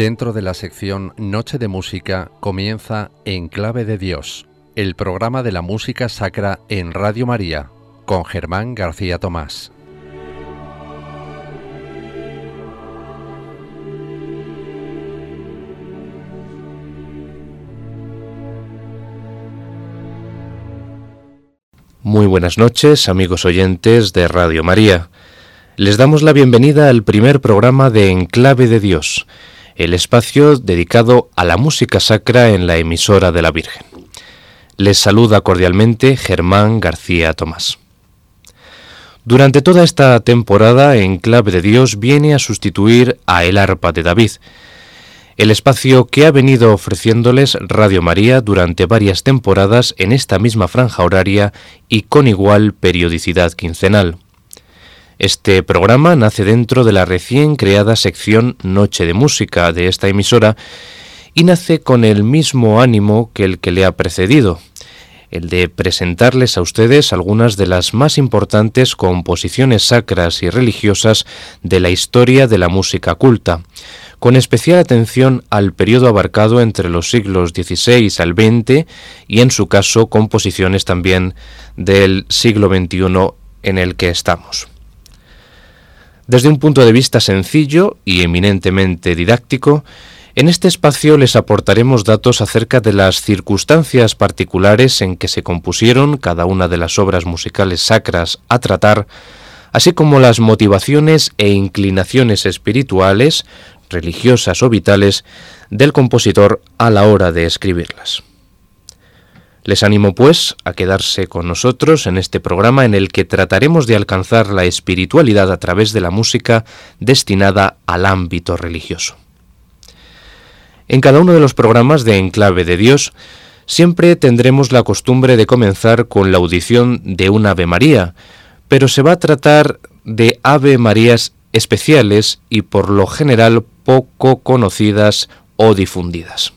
Dentro de la sección Noche de Música comienza En Clave de Dios, el programa de la música sacra en Radio María, con Germán García Tomás. Muy buenas noches, amigos oyentes de Radio María. Les damos la bienvenida al primer programa de Enclave de Dios, el espacio dedicado a la música sacra en la emisora de la Virgen. Les saluda cordialmente Germán García Tomás. Durante toda esta temporada, Enclave de Dios viene a sustituir a El Arpa de David, el espacio que ha venido ofreciéndoles Radio María durante varias temporadas en esta misma franja horaria y con igual periodicidad quincenal. Este programa nace dentro de la recién creada sección Noche de Música de esta emisora y nace con el mismo ánimo que el que le ha precedido, el de presentarles a ustedes algunas de las más importantes composiciones sacras y religiosas de la historia de la música culta, con especial atención al periodo abarcado entre los siglos XVI al XX y en su caso composiciones también del siglo XXI en el que estamos. Desde un punto de vista sencillo y eminentemente didáctico, en este espacio les aportaremos datos acerca de las circunstancias particulares en que se compusieron cada una de las obras musicales sacras a tratar, así como las motivaciones e inclinaciones espirituales, religiosas o vitales del compositor a la hora de escribirlas. Les animo, pues, a quedarse con nosotros en este programa en el que trataremos de alcanzar la espiritualidad a través de la música destinada al ámbito religioso. En cada uno de los programas de Enclave de Dios, siempre tendremos la costumbre de comenzar con la audición de un Ave María, pero se va a tratar de Ave Marías especiales y por lo general poco conocidas o difundidas.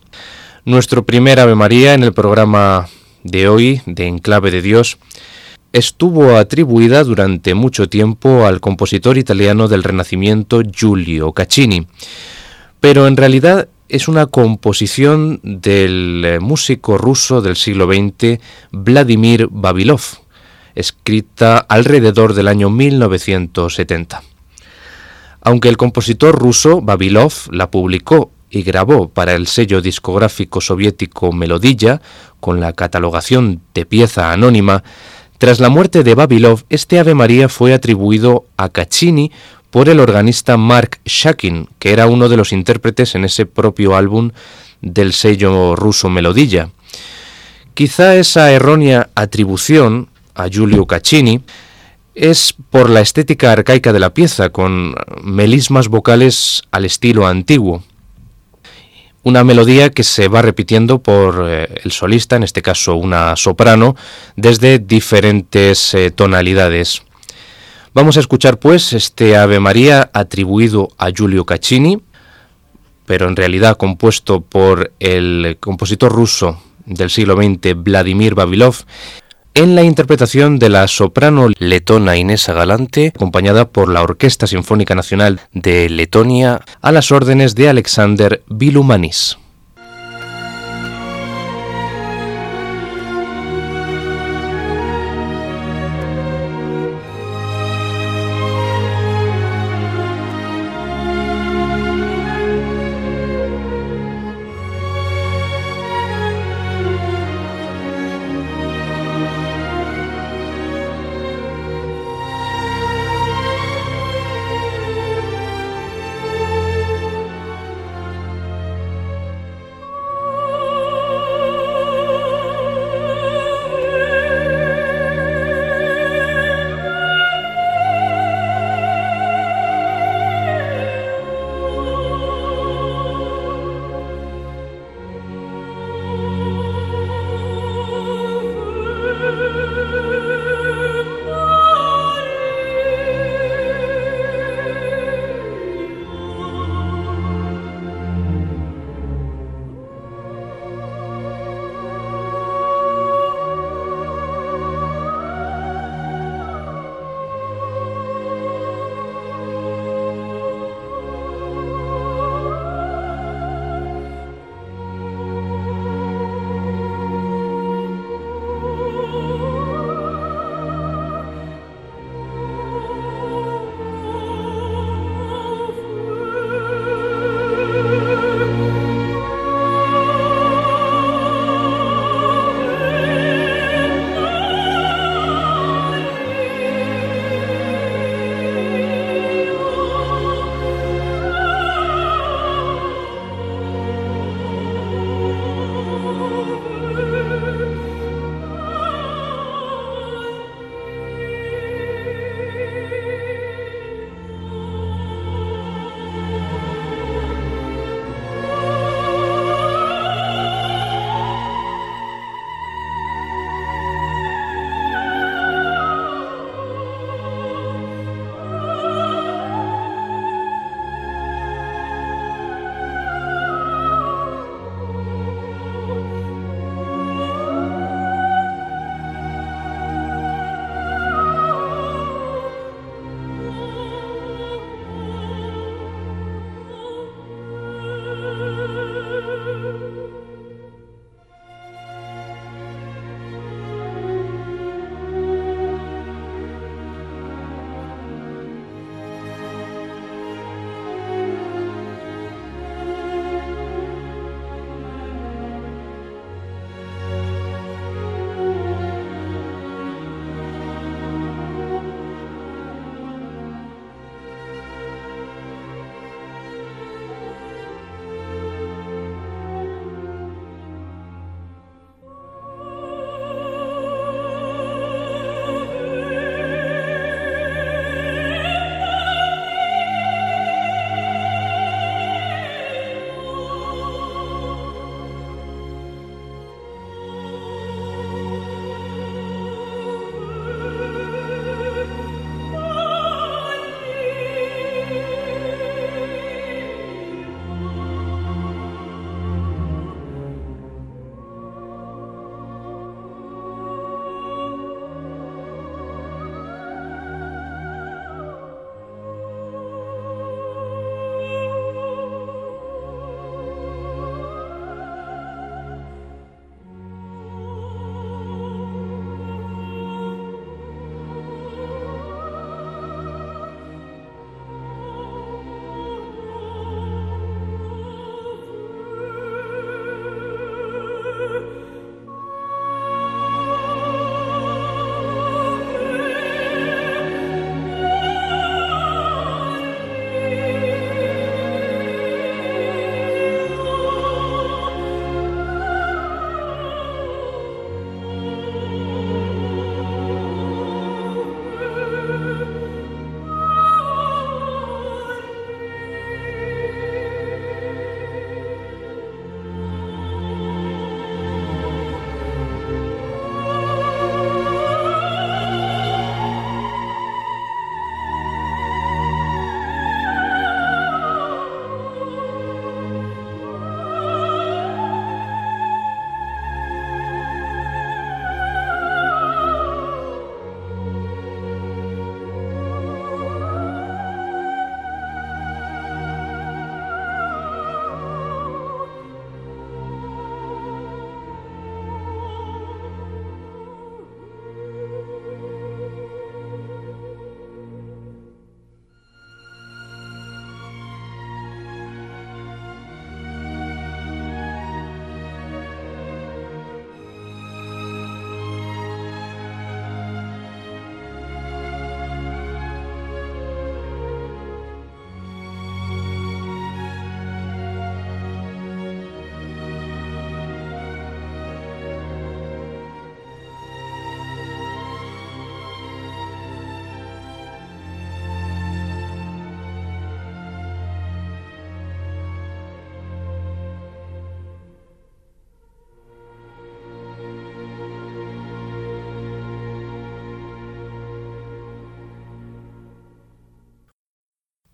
Nuestro primer Ave María en el programa de hoy, de Enclave de Dios, estuvo atribuida durante mucho tiempo al compositor italiano del Renacimiento Giulio Caccini, pero en realidad es una composición del músico ruso del siglo XX Vladimir Babilov, escrita alrededor del año 1970. Aunque el compositor ruso Babilov la publicó y grabó para el sello discográfico soviético Melodilla con la catalogación de pieza anónima, tras la muerte de Babilov, este Ave María fue atribuido a Caccini por el organista Mark Shakin, que era uno de los intérpretes en ese propio álbum del sello ruso Melodilla. Quizá esa errónea atribución a Giulio Caccini es por la estética arcaica de la pieza, con melismas vocales al estilo antiguo una melodía que se va repitiendo por eh, el solista, en este caso una soprano, desde diferentes eh, tonalidades. Vamos a escuchar pues este Ave María atribuido a Giulio Caccini, pero en realidad compuesto por el compositor ruso del siglo XX Vladimir Babilov en la interpretación de la soprano letona Inesa Galante, acompañada por la Orquesta Sinfónica Nacional de Letonia, a las órdenes de Alexander Vilumanis.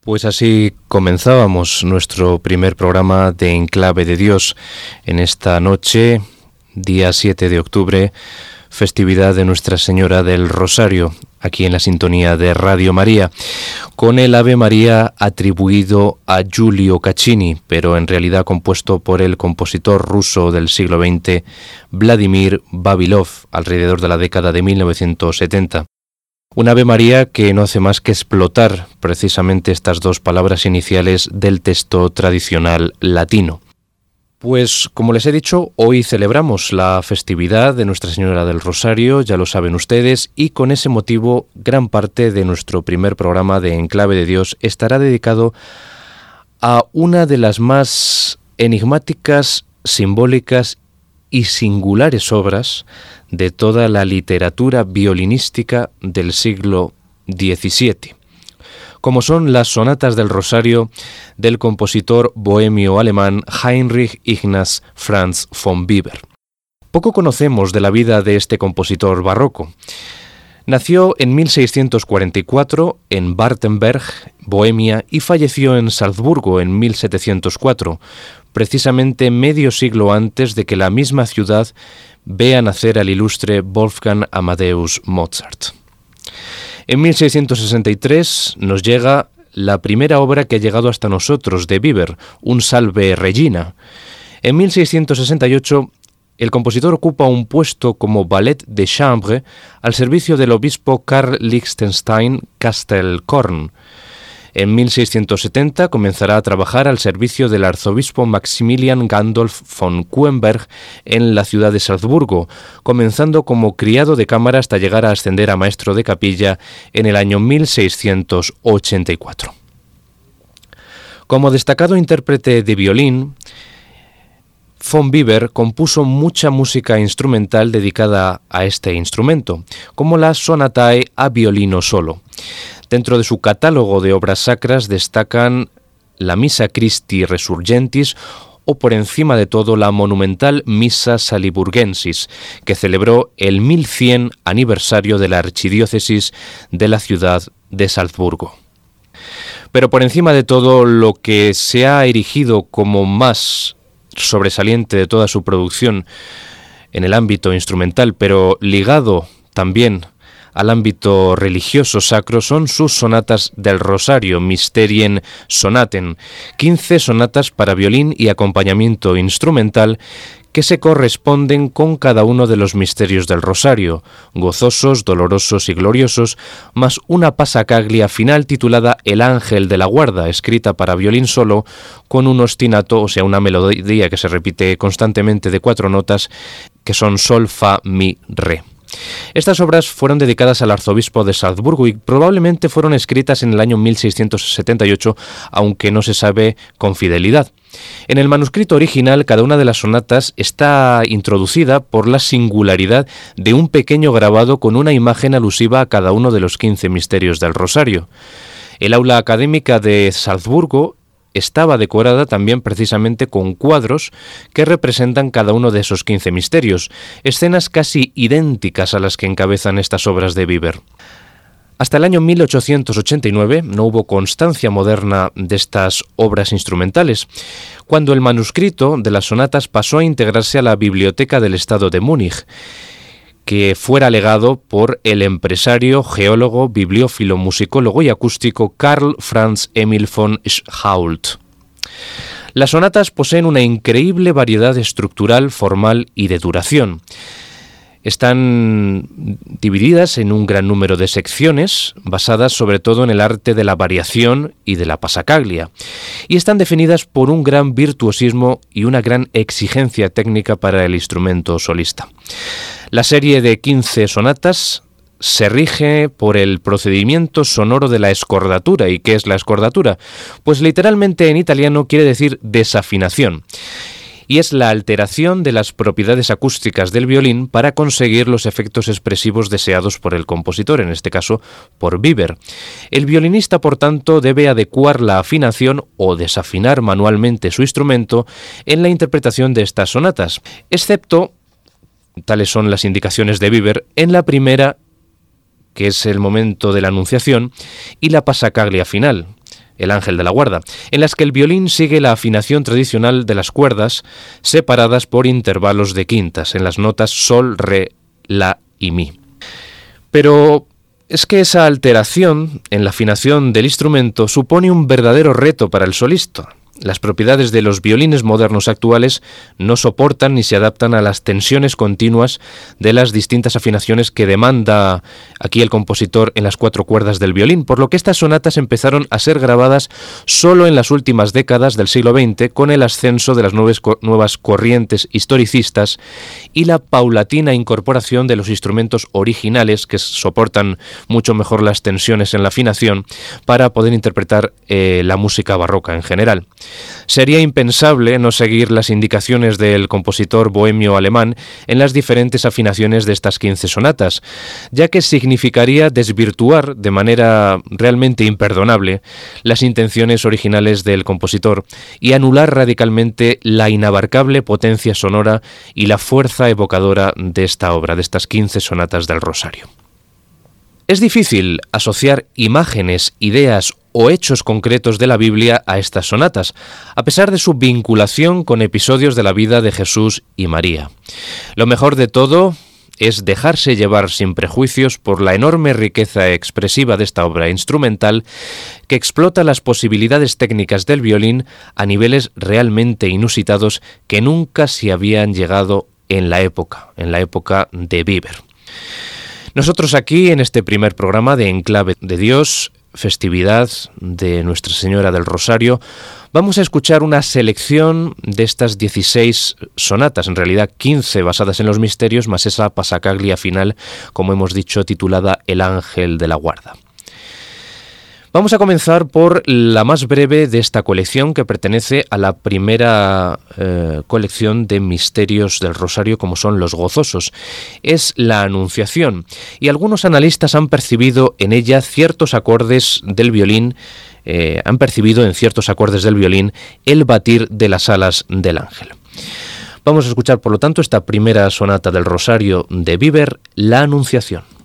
Pues así comenzábamos nuestro primer programa de Enclave de Dios en esta noche, día 7 de octubre, festividad de Nuestra Señora del Rosario, aquí en la sintonía de Radio María, con el Ave María atribuido a Giulio Caccini, pero en realidad compuesto por el compositor ruso del siglo XX, Vladimir Babilov, alrededor de la década de 1970. Un Ave María que no hace más que explotar precisamente estas dos palabras iniciales del texto tradicional latino. Pues como les he dicho, hoy celebramos la festividad de Nuestra Señora del Rosario, ya lo saben ustedes, y con ese motivo gran parte de nuestro primer programa de Enclave de Dios estará dedicado a una de las más enigmáticas, simbólicas y singulares obras de toda la literatura violinística del siglo XVII, como son las sonatas del Rosario del compositor bohemio alemán Heinrich Ignaz Franz von Bieber. Poco conocemos de la vida de este compositor barroco. Nació en 1644 en Bartenberg, Bohemia, y falleció en Salzburgo en 1704, precisamente medio siglo antes de que la misma ciudad vea nacer al ilustre Wolfgang Amadeus Mozart. En 1663 nos llega la primera obra que ha llegado hasta nosotros de Bieber, un Salve Regina. En 1668 el compositor ocupa un puesto como ballet de chambre al servicio del obispo Karl Liechtenstein Kastelkorn. En 1670 comenzará a trabajar al servicio del arzobispo Maximilian Gandolf von Kuenberg en la ciudad de Salzburgo, comenzando como criado de cámara hasta llegar a ascender a maestro de capilla en el año 1684. Como destacado intérprete de violín, Von Bieber compuso mucha música instrumental dedicada a este instrumento, como la Sonatae a violino solo. Dentro de su catálogo de obras sacras destacan la Misa Christi Resurgentis o por encima de todo la monumental Misa Saliburgensis, que celebró el 1100 aniversario de la archidiócesis de la ciudad de Salzburgo. Pero por encima de todo, lo que se ha erigido como más sobresaliente de toda su producción en el ámbito instrumental, pero ligado también al ámbito religioso sacro son sus sonatas del Rosario, Mysterien Sonaten, 15 sonatas para violín y acompañamiento instrumental que se corresponden con cada uno de los misterios del Rosario, gozosos, dolorosos y gloriosos, más una pasacaglia final titulada El Ángel de la Guarda, escrita para violín solo, con un ostinato, o sea, una melodía que se repite constantemente de cuatro notas, que son Sol, Fa, Mi, Re. Estas obras fueron dedicadas al arzobispo de Salzburgo y probablemente fueron escritas en el año 1678, aunque no se sabe con fidelidad. En el manuscrito original, cada una de las sonatas está introducida por la singularidad de un pequeño grabado con una imagen alusiva a cada uno de los 15 misterios del Rosario. El aula académica de Salzburgo estaba decorada también precisamente con cuadros que representan cada uno de esos 15 misterios, escenas casi idénticas a las que encabezan estas obras de Bieber. Hasta el año 1889 no hubo constancia moderna de estas obras instrumentales, cuando el manuscrito de las sonatas pasó a integrarse a la Biblioteca del Estado de Múnich, que fuera legado por el empresario, geólogo, bibliófilo, musicólogo y acústico Karl Franz Emil von Schault. Las sonatas poseen una increíble variedad estructural, formal y de duración. Están divididas en un gran número de secciones, basadas sobre todo en el arte de la variación y de la pasacaglia, y están definidas por un gran virtuosismo y una gran exigencia técnica para el instrumento solista. La serie de 15 sonatas se rige por el procedimiento sonoro de la escordatura. ¿Y qué es la escordatura? Pues literalmente en italiano quiere decir desafinación y es la alteración de las propiedades acústicas del violín para conseguir los efectos expresivos deseados por el compositor, en este caso por Bieber. El violinista, por tanto, debe adecuar la afinación o desafinar manualmente su instrumento en la interpretación de estas sonatas, excepto, tales son las indicaciones de Bieber, en la primera que es el momento de la anunciación, y la pasacaglia final, El Ángel de la Guarda, en las que el violín sigue la afinación tradicional de las cuerdas, separadas por intervalos de quintas, en las notas Sol, Re, La y Mi. Pero es que esa alteración en la afinación del instrumento supone un verdadero reto para el solista, las propiedades de los violines modernos actuales no soportan ni se adaptan a las tensiones continuas de las distintas afinaciones que demanda aquí el compositor en las cuatro cuerdas del violín, por lo que estas sonatas empezaron a ser grabadas solo en las últimas décadas del siglo XX con el ascenso de las nuevas corrientes historicistas y la paulatina incorporación de los instrumentos originales que soportan mucho mejor las tensiones en la afinación para poder interpretar eh, la música barroca en general. Sería impensable no seguir las indicaciones del compositor bohemio alemán en las diferentes afinaciones de estas 15 sonatas, ya que significaría desvirtuar de manera realmente imperdonable las intenciones originales del compositor y anular radicalmente la inabarcable potencia sonora y la fuerza evocadora de esta obra, de estas 15 sonatas del Rosario. Es difícil asociar imágenes, ideas o hechos concretos de la Biblia a estas sonatas, a pesar de su vinculación con episodios de la vida de Jesús y María. Lo mejor de todo es dejarse llevar sin prejuicios por la enorme riqueza expresiva de esta obra instrumental que explota las posibilidades técnicas del violín a niveles realmente inusitados que nunca se habían llegado en la época, en la época de Bieber. Nosotros aquí, en este primer programa de Enclave de Dios, festividad de Nuestra Señora del Rosario, vamos a escuchar una selección de estas 16 sonatas, en realidad 15 basadas en los misterios, más esa pasacaglia final, como hemos dicho, titulada El Ángel de la Guarda. Vamos a comenzar por la más breve de esta colección que pertenece a la primera eh, colección de misterios del Rosario como son los gozosos. Es la Anunciación y algunos analistas han percibido en ella ciertos acordes del violín eh, han percibido en ciertos acordes del violín el batir de las alas del ángel. Vamos a escuchar, por lo tanto, esta primera sonata del Rosario de Bieber, La Anunciación.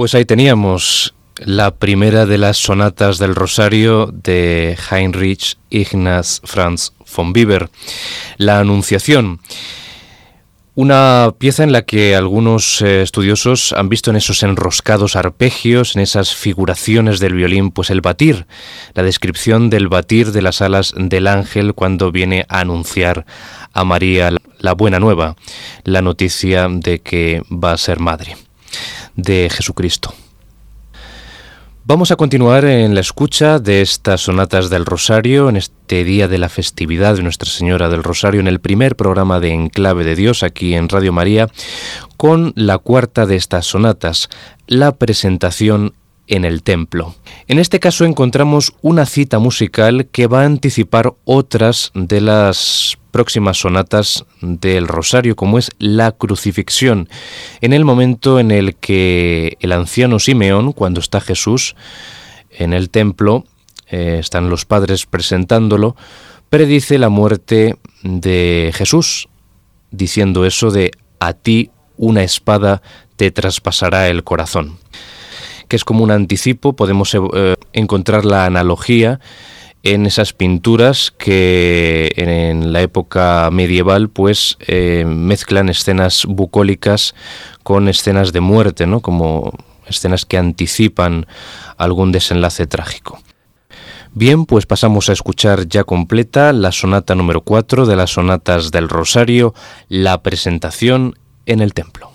Pues ahí teníamos la primera de las sonatas del Rosario de Heinrich Ignaz Franz von Bieber, la Anunciación. Una pieza en la que algunos eh, estudiosos han visto en esos enroscados arpegios, en esas figuraciones del violín, pues el batir, la descripción del batir de las alas del ángel cuando viene a anunciar a María la buena nueva, la noticia de que va a ser madre de Jesucristo. Vamos a continuar en la escucha de estas sonatas del Rosario en este día de la festividad de Nuestra Señora del Rosario, en el primer programa de Enclave de Dios aquí en Radio María, con la cuarta de estas sonatas, la presentación en el templo. En este caso encontramos una cita musical que va a anticipar otras de las próximas sonatas del Rosario, como es la crucifixión, en el momento en el que el anciano Simeón, cuando está Jesús en el templo, eh, están los padres presentándolo, predice la muerte de Jesús, diciendo eso de a ti una espada te traspasará el corazón que es como un anticipo, podemos eh, encontrar la analogía en esas pinturas que en la época medieval pues eh, mezclan escenas bucólicas con escenas de muerte, ¿no? como escenas que anticipan algún desenlace trágico. Bien, pues pasamos a escuchar ya completa la sonata número 4 de las sonatas del Rosario, la presentación en el templo.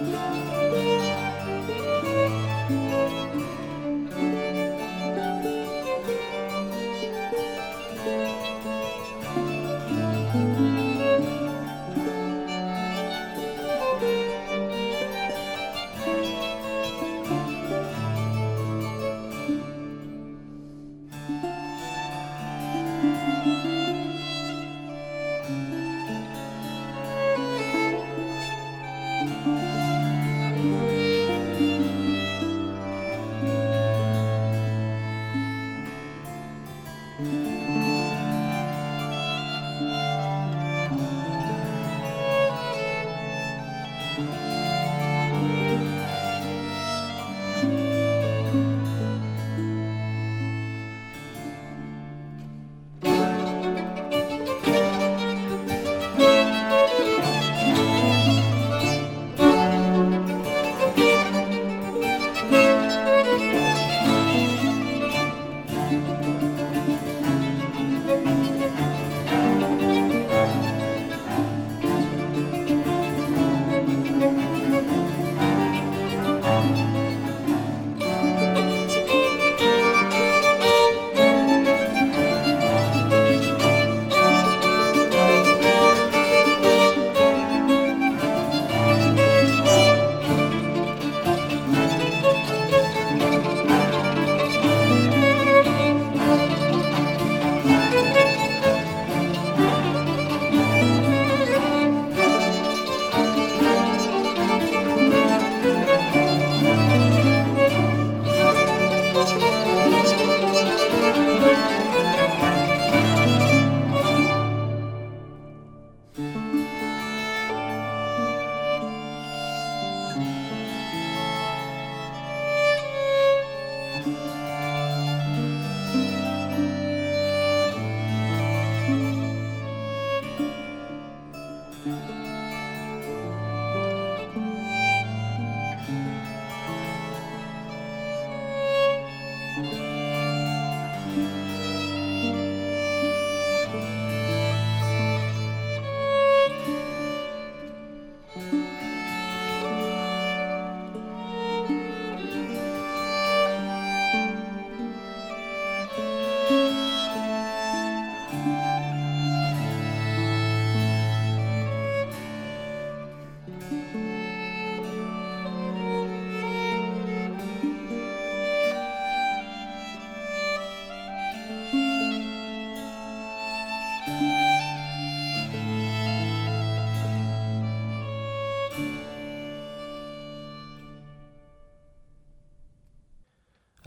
Música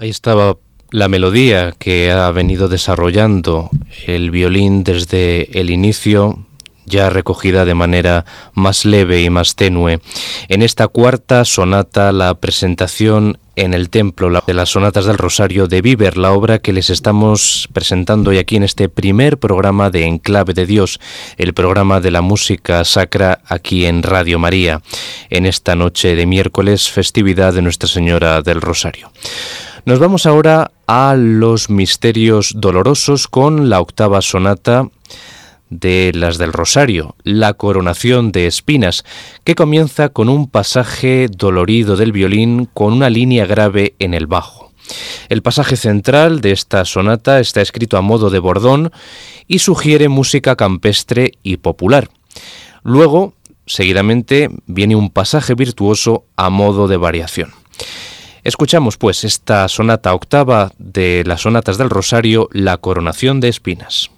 Ahí estaba la melodía que ha venido desarrollando el violín desde el inicio, ya recogida de manera más leve y más tenue. En esta cuarta sonata, la presentación en el templo de las sonatas del Rosario de Viver, la obra que les estamos presentando hoy aquí en este primer programa de Enclave de Dios, el programa de la música sacra aquí en Radio María, en esta noche de miércoles, festividad de Nuestra Señora del Rosario. Nos vamos ahora a los misterios dolorosos con la octava sonata de las del Rosario, la coronación de espinas, que comienza con un pasaje dolorido del violín con una línea grave en el bajo. El pasaje central de esta sonata está escrito a modo de bordón y sugiere música campestre y popular. Luego, seguidamente, viene un pasaje virtuoso a modo de variación. Escuchamos pues esta sonata octava de las sonatas del Rosario, La coronación de espinas.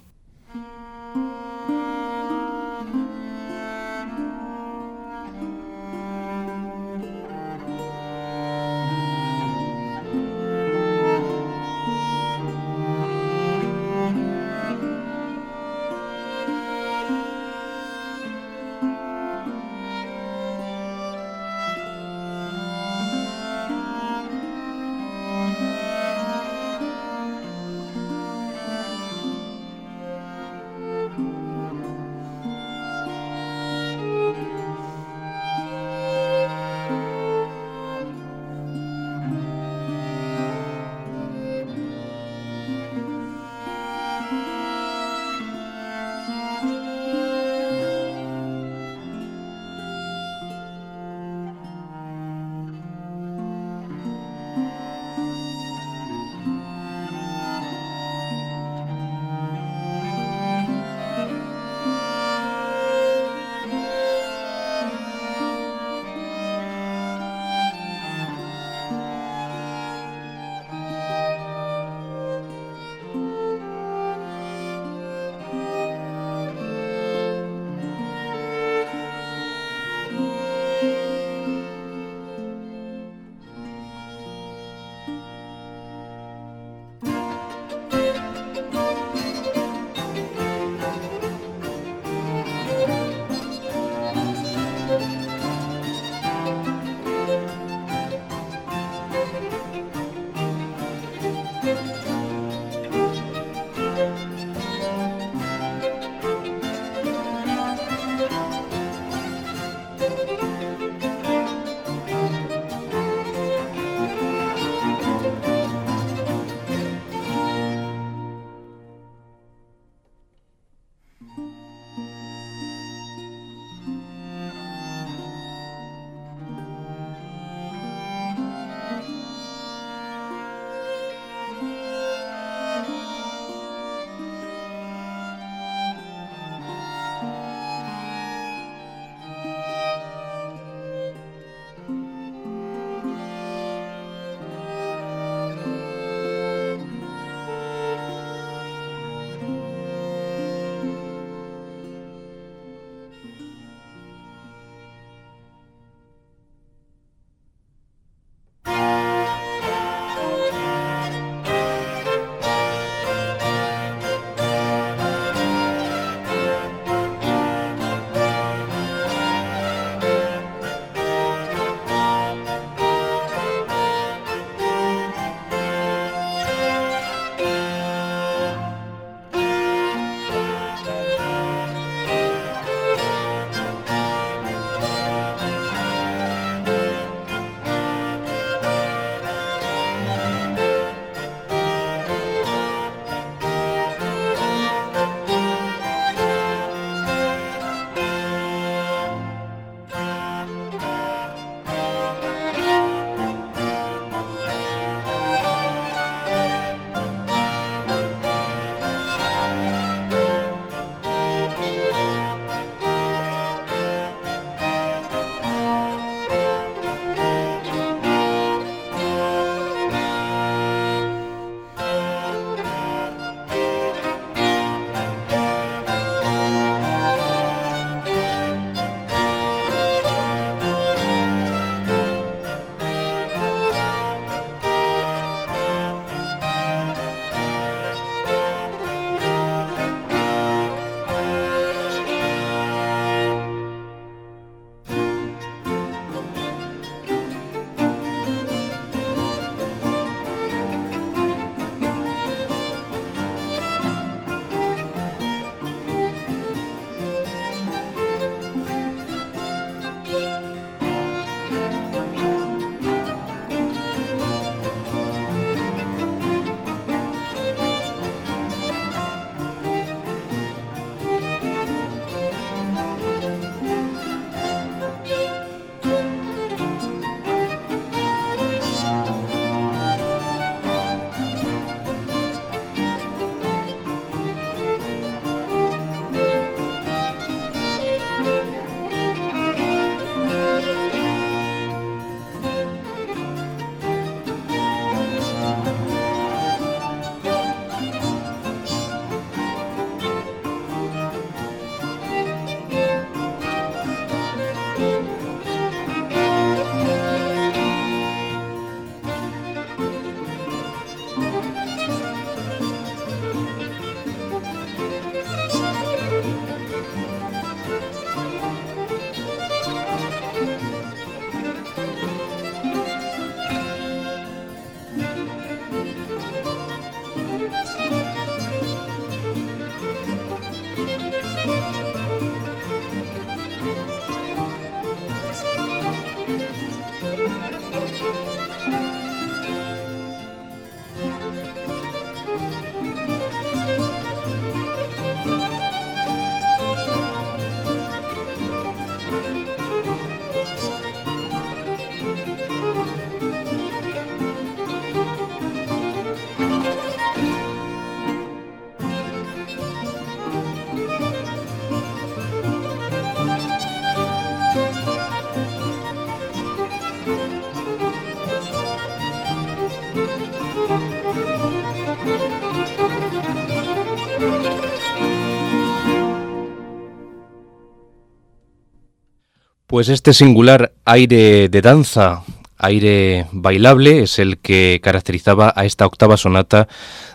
Pues este singular aire de danza, aire bailable, es el que caracterizaba a esta octava sonata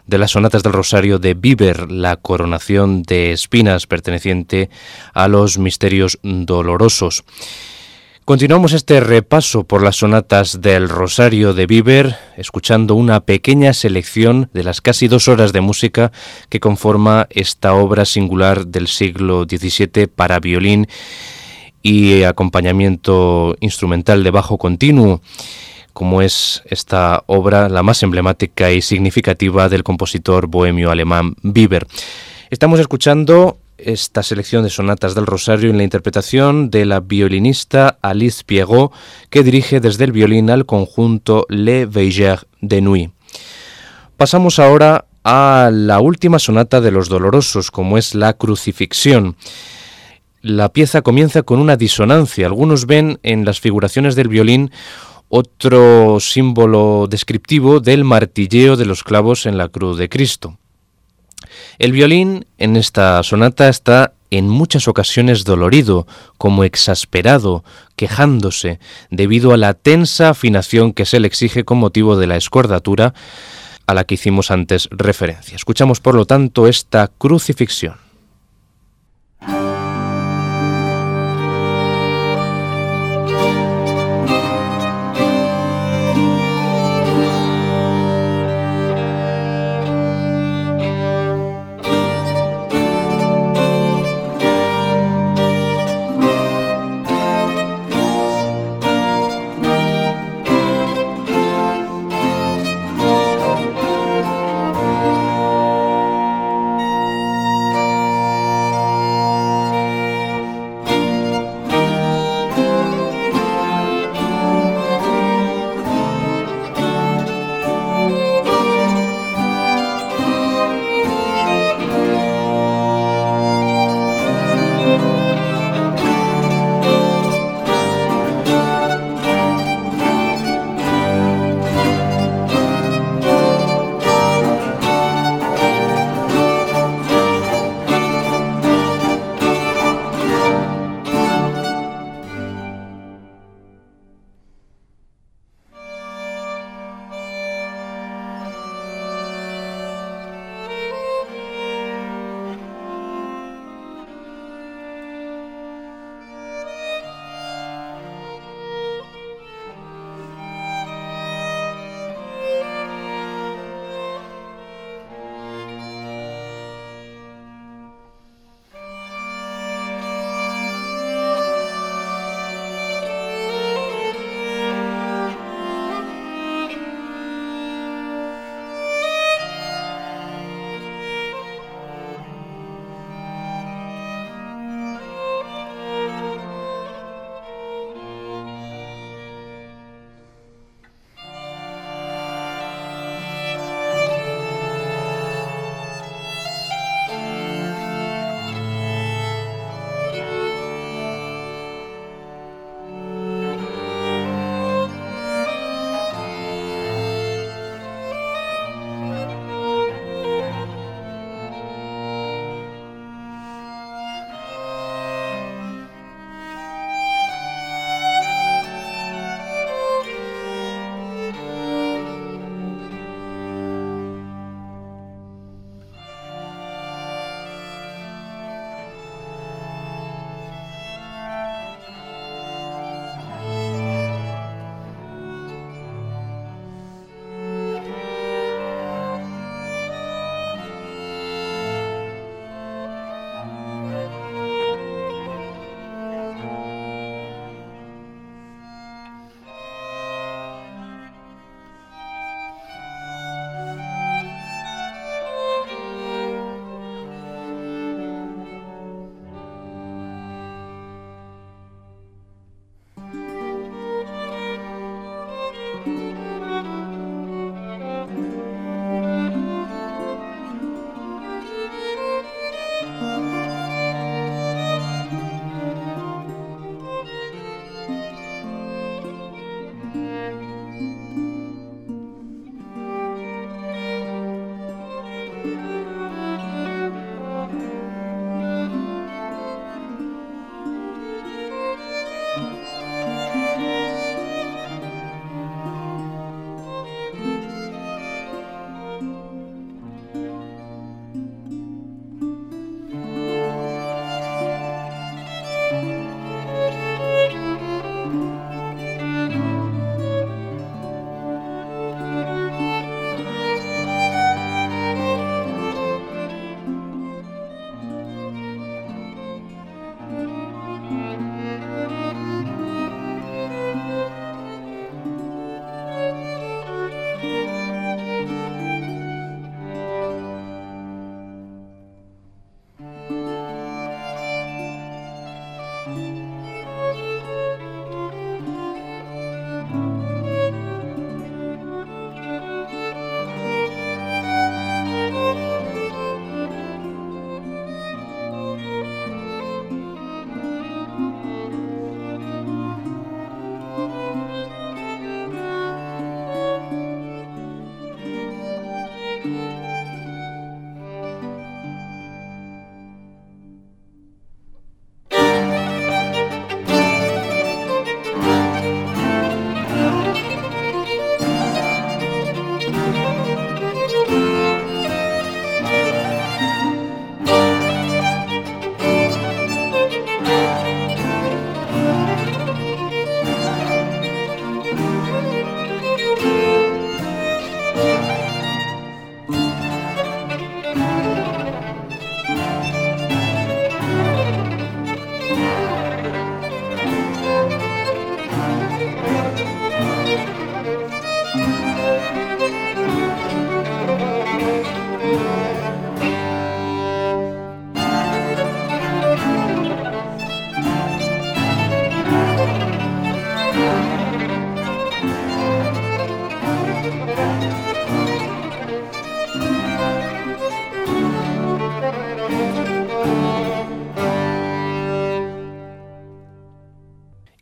de las sonatas del Rosario de Bieber, la coronación de espinas perteneciente a los misterios dolorosos. Continuamos este repaso por las sonatas del Rosario de Bieber, escuchando una pequeña selección de las casi dos horas de música que conforma esta obra singular del siglo XVII para violín y acompañamiento instrumental de bajo continuo, como es esta obra la más emblemática y significativa del compositor bohemio alemán Bieber. Estamos escuchando esta selección de sonatas del Rosario en la interpretación de la violinista Alice Pierrot, que dirige desde el violín al conjunto Le Veilleur de Nuit. Pasamos ahora a la última sonata de los dolorosos, como es la crucifixión la pieza comienza con una disonancia. Algunos ven en las figuraciones del violín otro símbolo descriptivo del martilleo de los clavos en la cruz de Cristo. El violín en esta sonata está en muchas ocasiones dolorido, como exasperado, quejándose, debido a la tensa afinación que se le exige con motivo de la escordatura a la que hicimos antes referencia. Escuchamos, por lo tanto, esta crucifixión.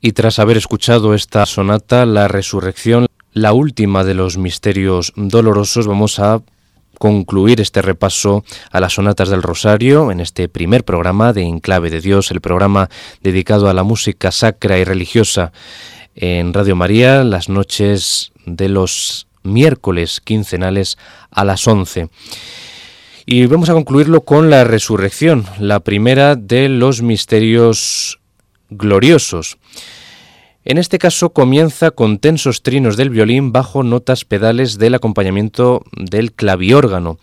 Y tras haber escuchado esta sonata, la resurrección, la última de los misterios dolorosos, vamos a concluir este repaso a las sonatas del Rosario en este primer programa de Enclave de Dios, el programa dedicado a la música sacra y religiosa en Radio María, las noches de los miércoles quincenales a las 11. Y vamos a concluirlo con la resurrección, la primera de los misterios gloriosos. En este caso comienza con tensos trinos del violín bajo notas pedales del acompañamiento del claviórgano.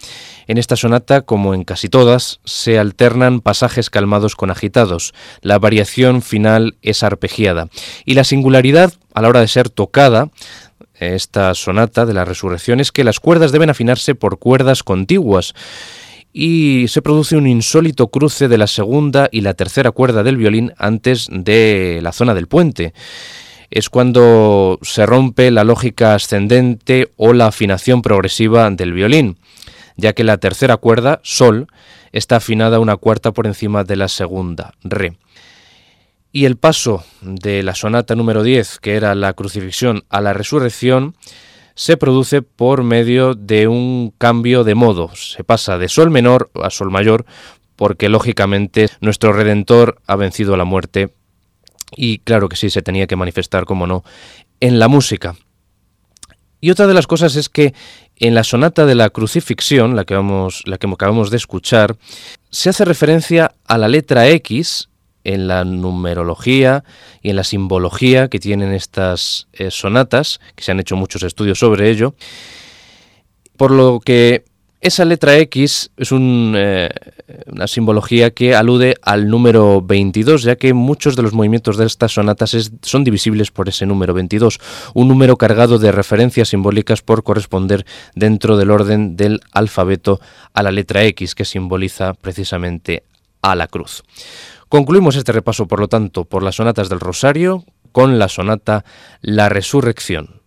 En esta sonata, como en casi todas, se alternan pasajes calmados con agitados. La variación final es arpegiada. Y la singularidad, a la hora de ser tocada, esta sonata de la resurrección es que las cuerdas deben afinarse por cuerdas contiguas y se produce un insólito cruce de la segunda y la tercera cuerda del violín antes de la zona del puente. Es cuando se rompe la lógica ascendente o la afinación progresiva del violín, ya que la tercera cuerda, sol, está afinada una cuarta por encima de la segunda, re. Y el paso de la sonata número 10, que era la crucifixión a la resurrección, se produce por medio de un cambio de modo. Se pasa de sol menor a sol mayor porque lógicamente nuestro Redentor ha vencido a la muerte y claro que sí, se tenía que manifestar, como no, en la música. Y otra de las cosas es que en la sonata de la crucifixión, la que, vamos, la que acabamos de escuchar, se hace referencia a la letra X en la numerología y en la simbología que tienen estas eh, sonatas, que se han hecho muchos estudios sobre ello, por lo que esa letra X es eh, una simbología que alude al número 22, ya que muchos de los movimientos de estas sonatas son divisibles por ese número 22, un número cargado de referencias simbólicas por corresponder dentro del orden del alfabeto a la letra X, que simboliza precisamente a la cruz. Concluimos este repaso, por lo tanto, por las sonatas del Rosario con la sonata La Resurrección.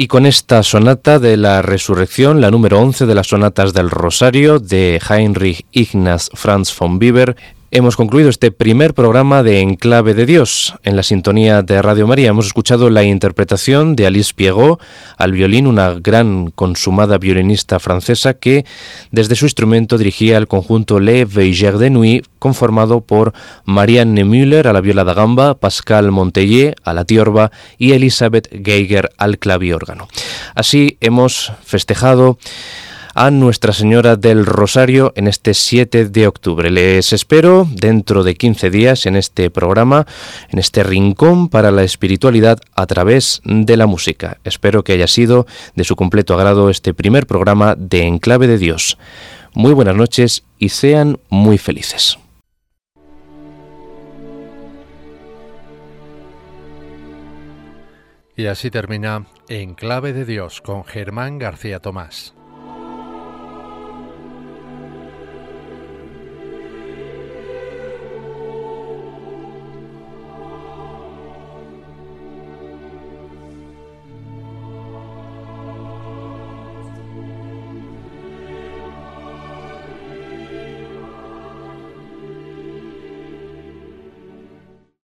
Y con esta sonata de la resurrección, la número 11 de las sonatas del Rosario de Heinrich Ignaz Franz von Bieber, Hemos concluido este primer programa de Enclave de Dios. En la sintonía de Radio María hemos escuchado la interpretación de Alice Pierrot al violín, una gran consumada violinista francesa que desde su instrumento dirigía el conjunto Le Veilleur de Nuit, conformado por Marianne Müller a la viola da gamba, Pascal Montellier a la tiorba y Elisabeth Geiger al claviórgano. Así hemos festejado a Nuestra Señora del Rosario en este 7 de octubre. Les espero dentro de 15 días en este programa, en este rincón para la espiritualidad a través de la música. Espero que haya sido de su completo agrado este primer programa de Enclave de Dios. Muy buenas noches y sean muy felices. Y así termina Enclave de Dios con Germán García Tomás.